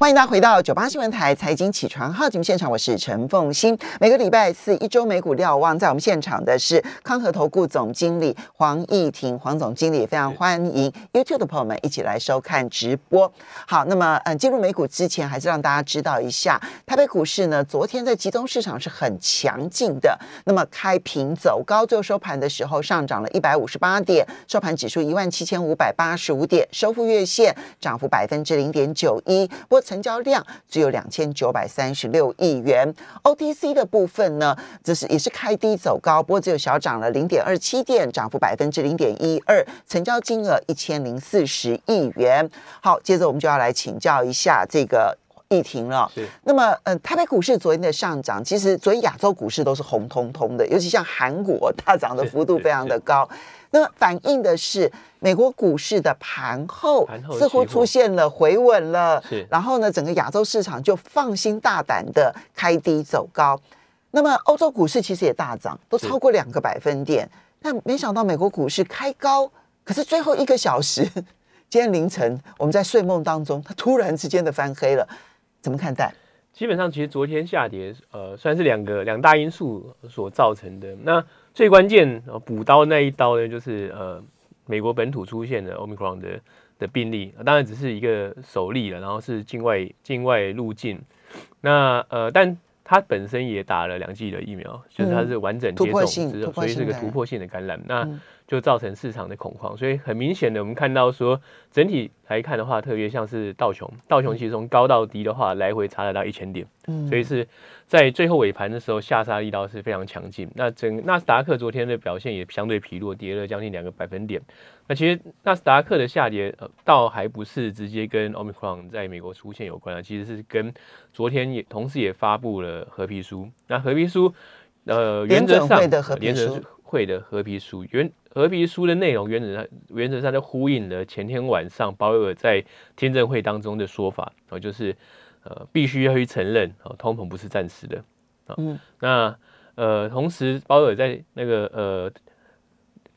欢迎大家回到九八新闻台财经起床号节目现场，我是陈凤欣。每个礼拜四一周美股瞭望，在我们现场的是康和投顾总经理黄义婷，黄总经理非常欢迎 YouTube 的朋友们一起来收看直播。好，那么嗯，进入美股之前，还是让大家知道一下，台北股市呢，昨天在集中市场是很强劲的，那么开平走高，最后收盘的时候上涨了一百五十八点，收盘指数一万七千五百八十五点，收复月线，涨幅百分之零点九一。不过成交量只有两千九百三十六亿元，OTC 的部分呢，这是也是开低走高，不过只有小涨了零点二七点，涨幅百分之零点一二，成交金额一千零四十亿元。好，接着我们就要来请教一下这个议庭了。是，那么，嗯，台北股市昨天的上涨，其实昨天亚洲股市都是红彤彤的，尤其像韩国大涨的幅度非常的高。那反映的是美国股市的盘后似乎出现了回稳了，是。然后呢，整个亚洲市场就放心大胆的开低走高。那么欧洲股市其实也大涨，都超过两个百分点，但没想到美国股市开高，可是最后一个小时，今天凌晨我们在睡梦当中，它突然之间的翻黑了，怎么看待？基本上其实昨天下跌，呃，算是两个两大因素所造成的。那最关键呃补刀那一刀呢，就是呃美国本土出现的 Omicron 的的病例，当然只是一个首例了，然后是境外境外入境。那呃，但它本身也打了两剂的疫苗，就是它是完整接种之后，所以是个突破性的感染。那嗯就造成市场的恐慌，所以很明显的，我们看到说整体来看的话，特别像是道琼，道琼其实从高到低的话，来回差了到一千点，嗯所以是在最后尾盘的时候下杀力道是非常强劲。那整纳斯达克昨天的表现也相对疲弱，跌了将近两个百分点。那其实纳斯达克的下跌，呃，倒还不是直接跟 Omicron 在美国出现有关啊，其实是跟昨天也同时也发布了合皮书。那合皮书，呃，原则上联准会的合皮书会的和皮书原和皮书的内容原则上原则上就呼应了前天晚上鲍威尔在听证会当中的说法，哦，就是呃必须要去承认哦，通膨不是暂时的啊。嗯那呃，同时鲍威尔在那个呃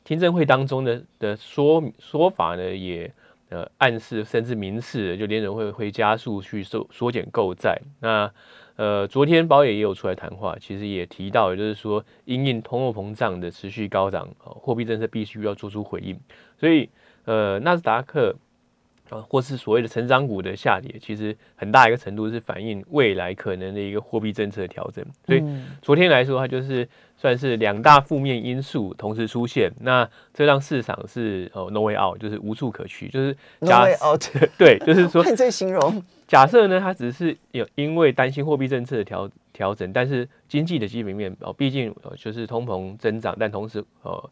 听证会当中的的说说法呢，也呃暗示甚至明示，就联准会会加速去缩缩减购债。那呃，昨天保也也有出来谈话，其实也提到，也就是说因应通货膨胀的持续高涨，货币政策必须要做出回应。所以呃，纳斯达克。呃，或是所谓的成长股的下跌，其实很大一个程度是反映未来可能的一个货币政策的调整。所以嗯昨天来说，它就是算是两大负面因素同时出现，那这让市场是哦 no way out，就是无处可去，就是，no 假 out，对，就是说 换这形容，假设呢，它只是有因为担心货币政策的调调整，但是经济的基本面哦，毕竟呃就是通膨增长，但同时呃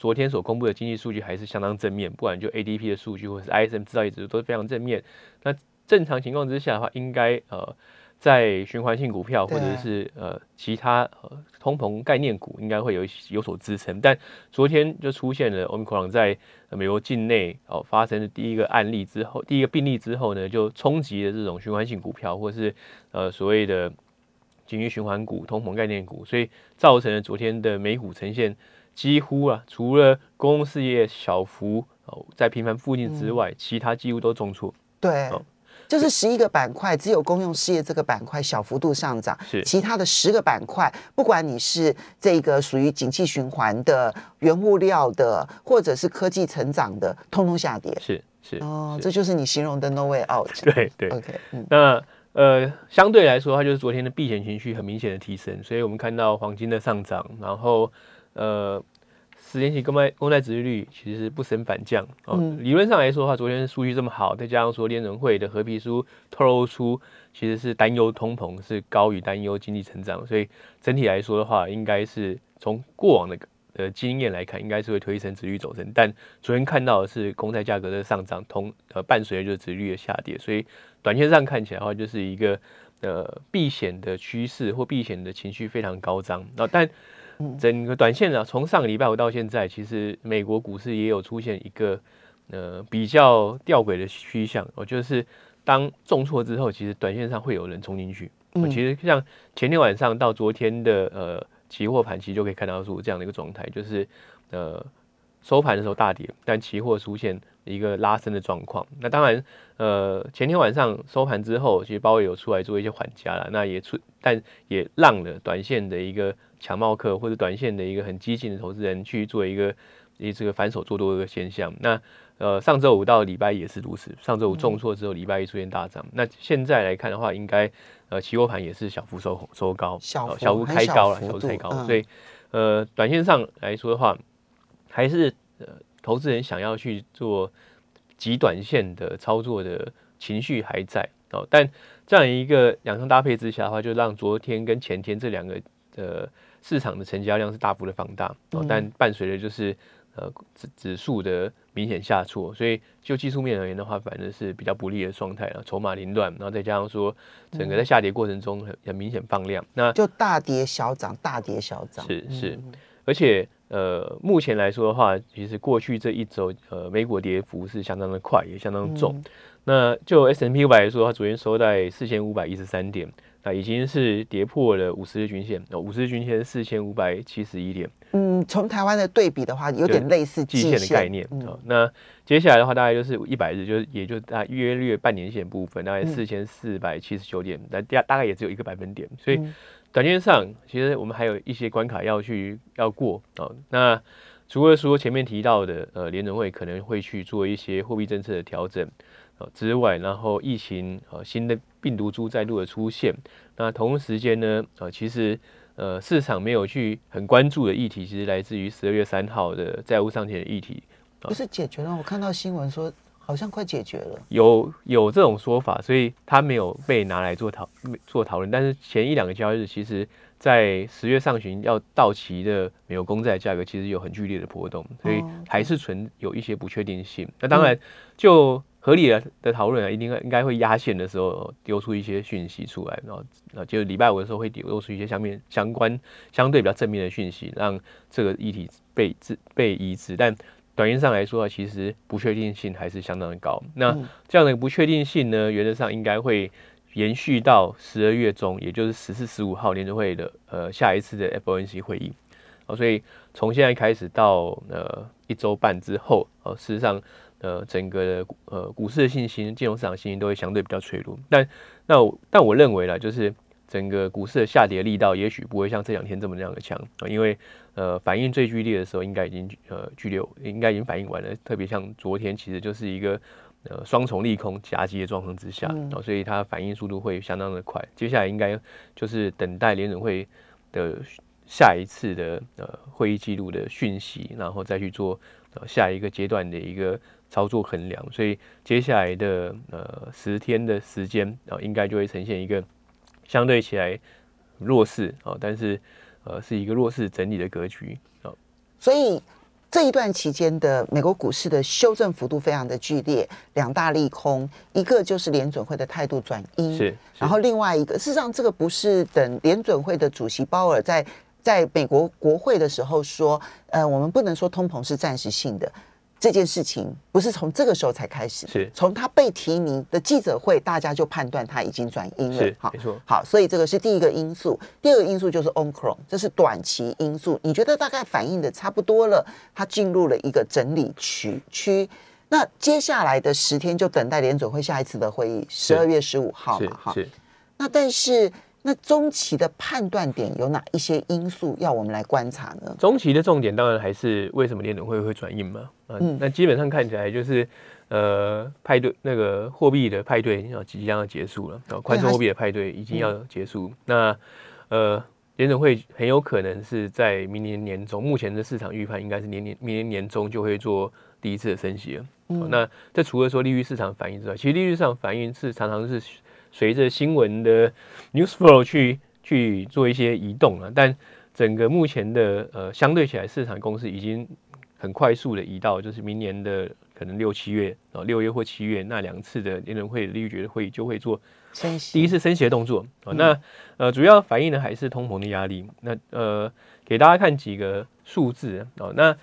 昨天所公布的经济数据还是相当正面，不管就 ADP 的数据或是 ISM 制造业指数都是非常正面。那正常情况之下的话，应该呃在循环性股票或者是呃其他呃通膨概念股应该会有有所支撑，但昨天就出现了 Omicron 在呃美国境内哦发生的第一个案例之后，第一个病例之后呢，就冲击了这种循环性股票或是呃所谓的经济循环股、通膨概念股，所以造成了昨天的美股呈现几乎啊，除了公共事业小幅哦在平凡附近之外，其他几乎都重挫。对哦。就是十一个板块，只有公用事业这个板块小幅度上涨，是其他的十个板块，不管你是这个属于景气循环的、原物料的，或者是科技成长的，通通下跌。是是哦，是这就是你形容的 no way out。对对。OK，嗯，那呃，相对来说，它就是昨天的避险情绪很明显的提升，所以我们看到黄金的上涨，然后呃，十年期公债公债殖利率其实是不升反降哦。嗯理论上来说的话，昨天数据这么好，再加上说联准会的合皮书透露出其实是担忧通膨是高于担忧经济成长，所以整体来说的话，应该是从过往的呃经验来看，应该是会推升殖率走升。但昨天看到的是公债价格的上涨，同呃伴随着就是殖率的下跌，所以短线上看起来的话，就是一个呃避险的趋势或避险的情绪非常高涨。然后但整个短线啊，从上个礼拜五到现在，其实美国股市也有出现一个呃比较吊诡的趋向，哦，就是当重挫之后，其实短线上会有人冲进去。哦嗯。其实像前天晚上到昨天的呃期货盘，其实就可以看到出这样的一个状态，就是呃收盘的时候大跌，但期货出现一个拉升的状况。那当然，呃，前天晚上收盘之后，其实鲍威有出来做一些缓加了，那也出，但也让了短线的一个强帽客或者短线的一个很激进的投资人去做一个一这个反手做多的一个现象。那呃，上周五到礼拜也是如此，上周五重挫之后，礼拜一出现大涨。那现在来看的话，应该呃，期货盘也是小幅收收高，小小幅开高了，小幅开高，所以呃，短线上来说的话，还是呃，投资人想要去做极短线的操作的情绪还在哦。但这样一个两相搭配之下的话，就让昨天跟前天这两个呃市场的成交量是大幅的放大哦，但伴随的就是。呃，指指数的明显下挫，所以就技术面而言的话，反正是比较不利的状态了。筹码凌乱，然后再加上说，整个在下跌过程中很很明显放量，那就大跌小涨，大跌小涨。是是，而且呃，目前来说的话，其实过去这一周，呃，美股跌幅是相当的快，也相当重。那就 S M P 五百来说，它昨天收在四千五百一十三点。那已经是跌破了五十日均线，五十日均线四千五百七十一点。嗯，从台湾的对比的话，有点类似季线的概念。好，那接下来的话，大概就是一百日，就是也就大约略半年线部分，大概四千四百七十九点，那大大概也只有一个百分点。所以短线上，其实我们还有一些关卡要去要过啊。那除了说前面提到的，呃，联准会可能会去做一些货币政策的调整。之外，然后疫情呃新的病毒株再度的出现，那同时间呢，呃其实呃市场没有去很关注的议题，其实来自于十二月三号的债务上限的议题，不是解决了？我看到新闻说好像快解决了，有有这种说法，所以它没有被拿来做讨做讨论。但是前一两个交易日，其实在十月上旬要到期的美国公债价格，其实有很剧烈的波动，所以还是存有一些不确定性。那当然就。合理的的讨论啊，一定应该会压线的时候丢出一些讯息出来，然后啊，就礼拜五的时候会丢出一些相面相关相对比较正面的讯息，让这个议题被治被移植。但短线上来说啊，其实不确定性还是相当的高。那这样的不确定性呢，原则上应该会延续到十二月中，也就是十四、十五号联储会的呃下一次的 FOMC 会议。哦，所以从现在开始到呃一周半之后，哦，事实上。呃，整个的呃股市的信心、金融市场信心都会相对比较脆弱。但那但我认为呢，就是整个股市的下跌力道也许不会像这两天这么样的强啊，因为呃反应最剧烈的时候应该已经呃剧烈，应该已经反应完了。特别像昨天，其实就是一个呃双重利空夹击的状况之下哦，所以它反应速度会相当的快。接下来应该就是等待联准会的下一次的呃会议记录的讯息，然后再去做呃下一个阶段的一个。操作衡量，所以接下来的呃十天的时间啊，应该就会呈现一个相对起来弱势啊，但是呃是一个弱势整理的格局啊。所以这一段期间的美国股市的修正幅度非常的剧烈，两大利空，一个就是联准会的态度转阴，是，然后另外一个事实上这个不是等联准会的主席鲍尔在在美国国会的时候说，呃，我们不能说通膨是暂时性的。这件事情不是从这个时候才开始，是从他被提名的记者会，大家就判断他已经转阴了。好，没错。好，所以这个是第一个因素。第二个因素就是 Omicron，这是短期因素。你觉得大概反映的差不多了，它进入了一个整理区区。那接下来的十天就等待联准会下一次的会议，十二月十五号嘛。哈，那但是。那中期的判断点有哪一些因素要我们来观察呢？中期的重点当然还是为什么联准会会转硬嘛？嗯，那基本上看起来就是呃派对那个货币的派对要即将要结束了，宽松货币的派对已经要结束。那呃联准会很有可能是在明年年中，目前的市场预判应该是年年明年年中就会做第一次的升息了。嗯，那这除了说利率市场反应之外，其实利率市场反应是常常是。随着新闻的 news flow 去去做一些移动了，但整个目前的呃相对起来市场公司已经很快速的移到，就是明年的可能六七月啊六月或七月那两次的联准会利率决会议就会做升息第一次升息的动作啊。那呃主要反映的还是通膨的压力。那呃给大家看几个数字哦，那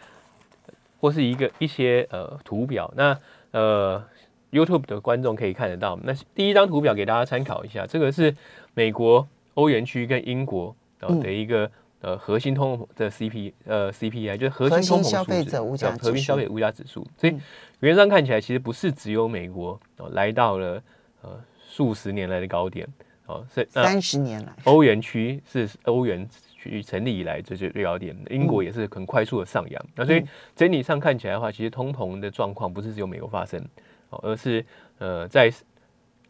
或是一个一些呃图表，那呃。YouTube 的观众可以看得到，那第一张图表给大家参考一下，这个是美国、欧元区跟英国的一个呃核心通膨的 CP 呃 CPI，就是核核心通膨心消费数值者物价指核心消数费物价指数。所以原则上看起来，其实不是只有美国哦来到了呃数十年来的高点哦，是三十年来，欧元区是欧元区成立以来最最最高点，英国也是很快速的上扬。那所以整体上看起来的话，其实通膨的状况不是只有美国发生，哦，而是呃在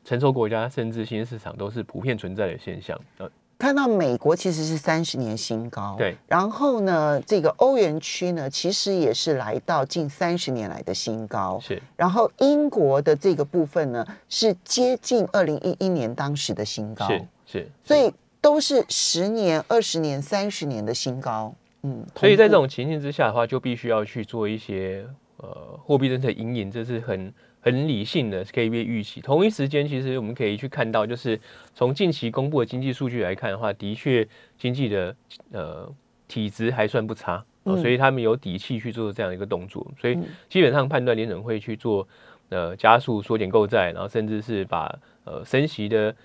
成熟国家甚至新兴市场都是普遍存在的现象。呃，看到美国其实是三十年新高，对。然后呢，这个欧元区呢，其实也是来到近三十年来的新高。是然后英国的这个部分呢，是接近二零一一年当时的新高，是是，所以都是十年、二十年、三十年的新高。嗯，所以在这种情形之下的话，就必须要去做一些呃货币政策引引，这是很很理性的，可以被预期。同一时间，其实我们可以去看到，就是从近期公布的经济数据来看的话，的确经济的呃体质还算不差。所以他们有底气去做这样一个动作，所以嗯基本上判断联准会去做呃加速缩减购债，然后甚至是把呃升息的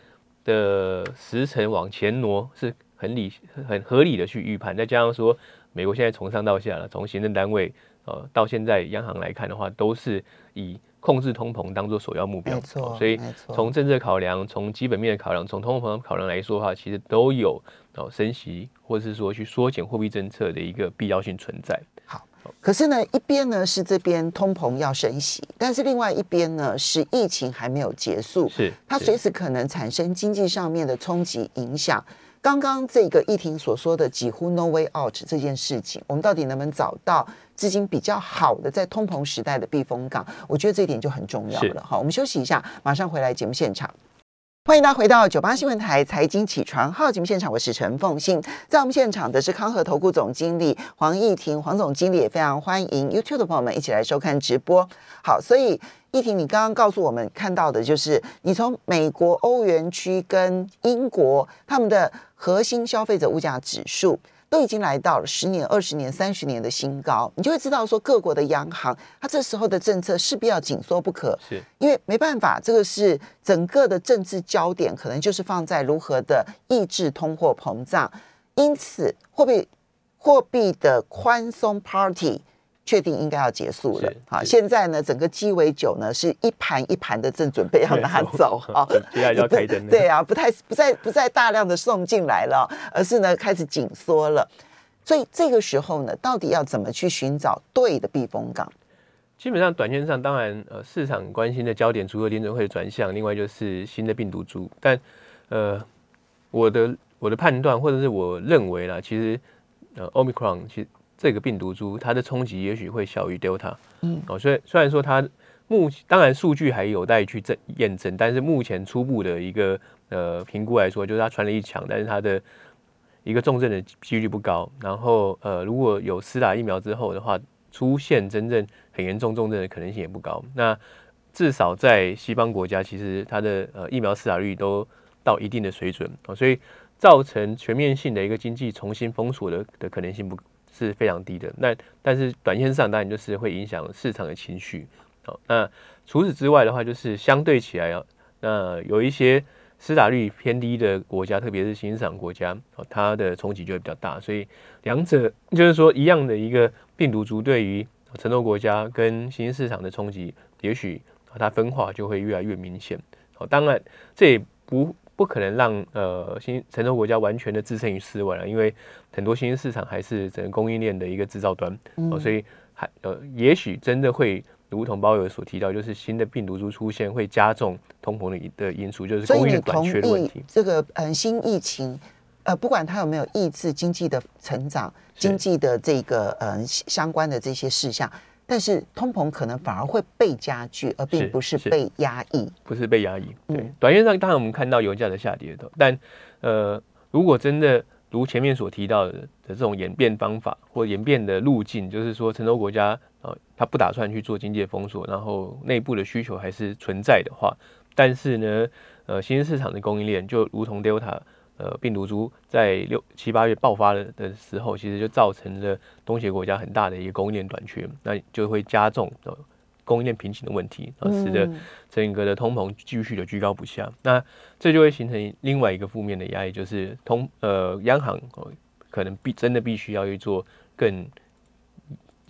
的时程往前挪，是很理很合理的去预判。再加上说，美国现在从上到下了，从行政单位呃到现在央行来看的话，都是以控制通膨当做首要目标。没错哦所以从政策考量、从基本面的考量、从通货膨胀考量来说的话，其实都有哦升息或者是说去缩减货币政策的一个必要性存在。好可是呢，一边呢是这边通膨要升息，但是另外一边呢是疫情还没有结束，是是它随时可能产生经济上面的冲击影响。刚刚这个议庭所说的几乎 no way out 这件事情，我们到底能不能找到资金比较好的在通膨时代的避风港？我觉得这一点就很重要了。好，我们休息一下，马上回来节目现场。欢迎大家回到九八新闻台财经起床号节目现场，我是陈凤欣。在我们现场的是康和投顾总经理黄义婷，黄总经理也非常欢迎 YouTube 的朋友们一起来收看直播。好，所以义婷，你刚刚告诉我们看到的就是你从美国、欧元区跟英国他们的核心消费者物价指数。都已经来到了十年、二十年、三十年的新高，你就会知道说各国的央行，它这时候的政策势必要紧缩不可。是因为没办法，这个是整个的政治焦点，可能就是放在如何的抑制通货膨胀。因此，货币货币的宽松 party 确定应该要结束了是。好，现在呢，整个鸡尾酒呢是一盘一盘的正准备要拿走啊。接下来就要开灯了。对啊，不太不再不再大量的送进来了，而是呢开始紧缩了。所以这个时候呢，到底要怎么去寻找对的避风港？基本上短线上，当然呃市场关心的焦点除了联准会的转向，另外就是新的病毒株。但呃我的我的判断或者是我认为啦，其实呃 Omicron 其实这个病毒株它的冲击也许会小于 Delta。嗯哦，所以虽然说它目当然数据还有待去证验证，但是目前初步的一个呃评估来说，就是它传染力强，但是它的一个重症的几率不高。然后呃如果有施打疫苗之后的话，出现真正很严重重症的可能性也不高。那至少在西方国家，其实它的呃疫苗施打率都到一定的水准哦，所以造成全面性的一个经济重新封锁的的可能性不是非常低的。那但是短线上当然就是会影响市场的情绪。好，那除此之外的话，就是相对起来啊，那有一些施打率偏低的国家，特别是新兴市场国家，它的冲击就会比较大。所以两者就是说一样的一个病毒株，对于成熟国家跟新兴市场的冲击，也许它分化就会越来越明显。好，当然这也不不可能让呃新成熟国家完全的置身于世外了，因为很多新兴市场还是整个供应链的一个制造端，哦，所以还呃也许真的会。如同包友所提到，就是新的病毒株出现会加重通膨的因的因素，就是供应链短缺的问题。这个嗯新疫情，呃，不管它有没有抑制经济的成长、是经济的这个呃相关的这些事项，但是通膨可能反而会被加剧，而并不是是被压抑。不是被压抑。对，嗯短线上当然我们看到油价的下跌的，但呃，如果真的如前面所提到的的这种演变方法或演变的路径，就是说成熟国家呃，它不打算去做经济封锁，然后内部的需求还是存在的话，但是呢，呃，新兴市场的供应链就如同 Delta。呃，病毒株在六七八月爆发的的时候，其实就造成了东协国家很大的一个供应链短缺，那就会加重呃供应链瓶颈的问题，啊，使得嗯。整个的通膨继续的居高不下，那这就会形成另外一个负面的压力，就是通呃央行哦可能必真的必须要去做更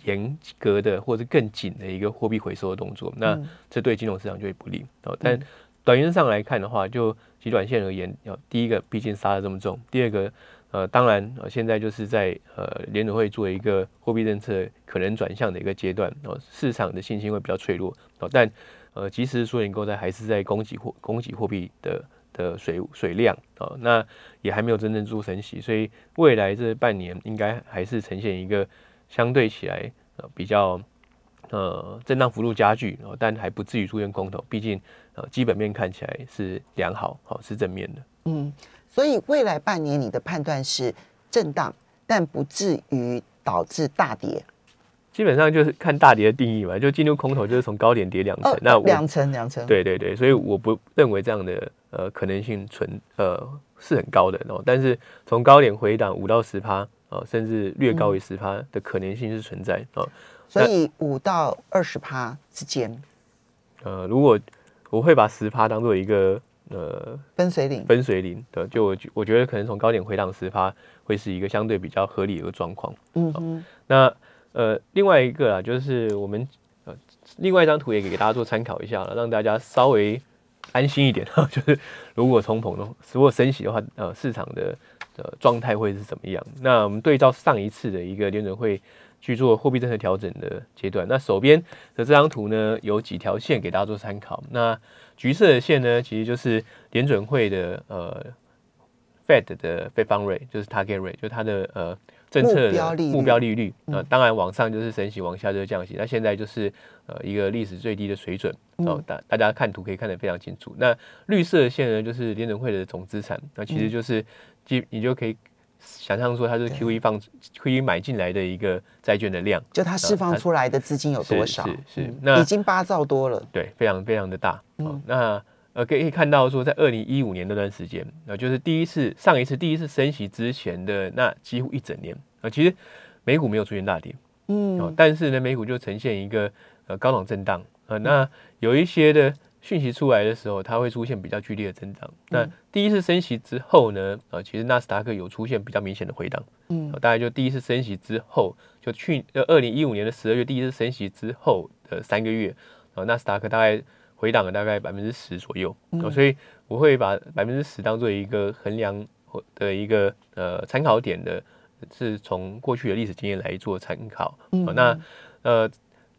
严格的或者更紧的一个货币回收的动作，那这对金融市场就会不利。哦。但短线上来看的话，就极短线而言，要第一个毕竟杀的这么重，第二个呃，当然呃，现在就是在呃联储会做一个货币政策可能转向的一个阶段哦，市场的信心会比较脆弱哦，但呃，即使说联购在还是在供给货供给货币的的水水量哦，那也还没有真正做升息，所以未来这半年应该还是呈现一个相对起来呃比较呃震荡幅度加剧哦，但还不至于出现空头，毕竟。呃，基本面看起来是良好，好是正面的。嗯，所以未来半年你的判断是震荡，但不至于导致大跌。基本上就是看大跌的定义嘛，就进入空头就是从高点跌两层，那两成两成。对对对，所以我不认为这样的呃可能性存呃是很高的哦。但是从高点回档五到十趴哦，甚至略高于十趴的可能性是存在哦。所以五到二十趴之间，呃，如果我会把十趴当做一个呃分水岭，分水岭的，就我我觉得可能从高点回档十趴会是一个相对比较合理的状况。嗯哼，那呃另外一个啊，就是我们呃另外一张图也给大家做参考一下了，让大家稍微安心一点哈。就是如果通膨的如果升息的话，呃市场的呃状态会是怎么样？那我们对照上一次的一个联准会。去做货币政策调整的阶段。那手边的这张图呢，有几条线给大家做参考。那橘色的线呢，其实就是联准会的呃 Fed 的 Fed Fund Rate，就是 Target Rate，就是它的呃政策的目标利率。那当然往上就是升息，往下就是降息。那现在就是呃一个历史最低的水准。哦，大大家看图可以看得非常清楚。那绿色的线呢，就是联准会的总资产。那其实就是基你就可以。想象说它是 Q E 放 Q E 买进来的一个债券的量，就它释放出来的资金有多少？是是，那已经八兆多了，对，非常非常的大。嗯，那呃可以看到说，在二零一五年那段时间，那就是第一次上一次第一次升息之前的那几乎一整年。啊，其实美股没有出现大跌，嗯，但是呢，美股就呈现一个呃高档震荡。啊，那有一些的。讯息出来的时候，它会出现比较剧烈的增长。那第一次升息之后呢？啊，其实纳斯达克有出现比较明显的回档。嗯，大概就第一次升息之后，就去呃二零一五年的十二月第一次升息之后的三个月，呃，纳斯达克大概回档了大概百分之十左右。嗯，所以我会把百分之十当做一个衡量的一个呃参考点的，是从过去的历史经验来做参考。嗯，那呃。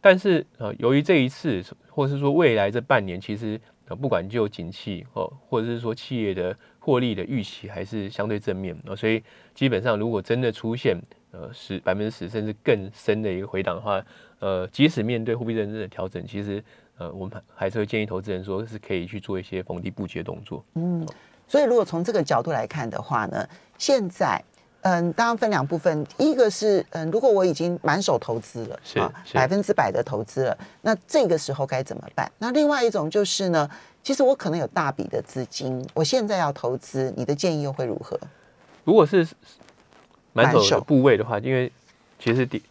但是呃，由于这一次，或是说未来这半年，其实呃，不管就景气哦，或者是说企业的获利的预期，还是相对正面啊，所以基本上如果真的出现呃十百分之十甚至更深的一个回档的话，呃，即使面对货币政策的调整，其实呃，我们还是会建议投资人说是可以去做一些逢低布局的动作。嗯，所以如果从这个角度来看的话呢，现在。嗯，当然分两部分，一个是嗯，如果我已经满手投资了，是，百分之百的投资了，那这个时候该怎么办？那另外一种就是呢，其实我可能有大笔的资金，我现在要投资，你的建议又会如何？如果是满手部位的话，因为其实跌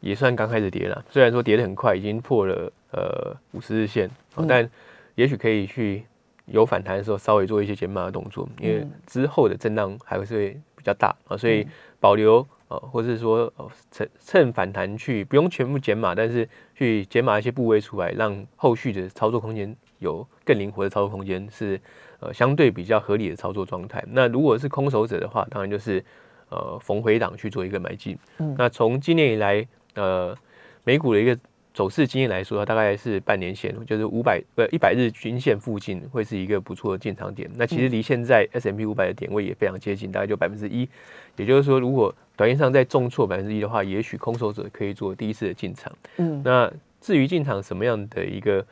也算刚开始跌了，虽然说跌的很快，已经破了呃五十日线，但也许可以去有反弹的时候稍微做一些减码的动作，因为之后的震荡还会是。比较大啊，所以保留呃，或者是说趁趁反弹去，不用全部减码，但是去减码一些部位出来，让后续的操作空间有更灵活的操作空间，是呃相对比较合理的操作状态。那如果是空手者的话，当然就是呃逢回档去做一个买进。嗯，那从今年以来呃美股的一个。走势经验来说，大概是半年线，就是五百不一百日均线附近会是一个不错的进场点。那其实离现在 S M P 五百的点位也非常接近，大概就百分之一。也就是说，如果短线上再重挫百分之一的话，也许空手者可以做第一次的进场。嗯，那至于进场什么样的一个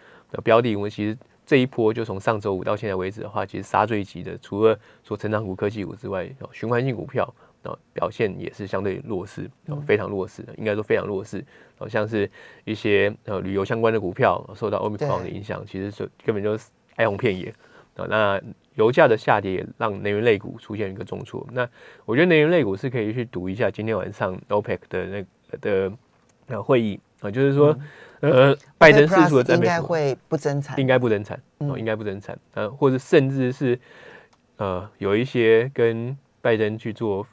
标的，我们其实这一波就从上周五到现在为止的话，其实杀最急的，除了说成长股、科技股之外，循环性股票。哦，表现也是相对弱势，哦，非常弱势的，应该说非常弱势。哦，像是一些呃旅游相关的股票受到欧米克的影响，其实是根本就是哀鸿遍野。啊，那油价的下跌也让能源类股出现一个重挫。那我觉得能源类股是可以去读一下今天晚上 OPEC 的那的呃会议啊，就是说呃拜登四处的应该会不增产，应该不增产，哦，应该不增产，呃，或者甚至是呃有一些跟拜登去做。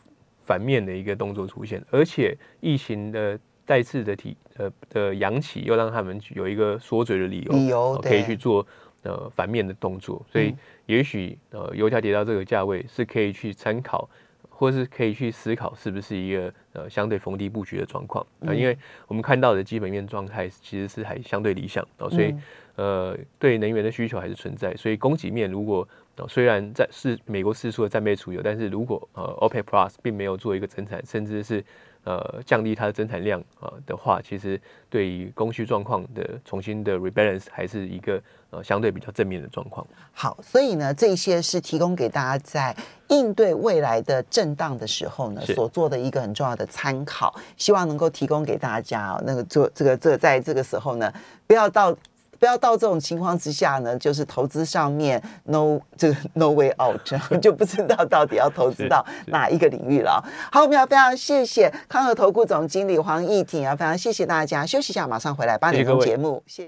反面的一个动作出现，而且疫情的再次的提呃的扬起，又让他们有一个缩嘴的理由，理由可以去做呃反面的动作，所以也许呃油价跌到这个价位是可以去参考。或是可以去思考是不是一个呃相对逢低布局的状况。啊，因为我们看到的基本面状态其实是还相对理想哦，所以呃对能源的需求还是存在，所以供给面如果虽然在是美国释出的战备储油，但是如果呃 OPEC Plus 并没有做一个增产，甚至是呃，降低它的增产量啊的话，其实对于供需状况的重新的 rebalance 还是一个呃相对比较正面的状况。好，所以呢，这些是提供给大家在应对未来的震荡的时候呢所做的一个很重要的参考，希望能够提供给大家。那个做这个这在这个时候呢，不要到。不要到这种情况之下呢，就是投资上面 no 这个 no way out，就不知道到底要投资到哪一个领域了。好，我们要非常谢谢康和投顾总经理黄义挺啊，非常谢谢大家，休息一下，马上回来八点钟节目。谢。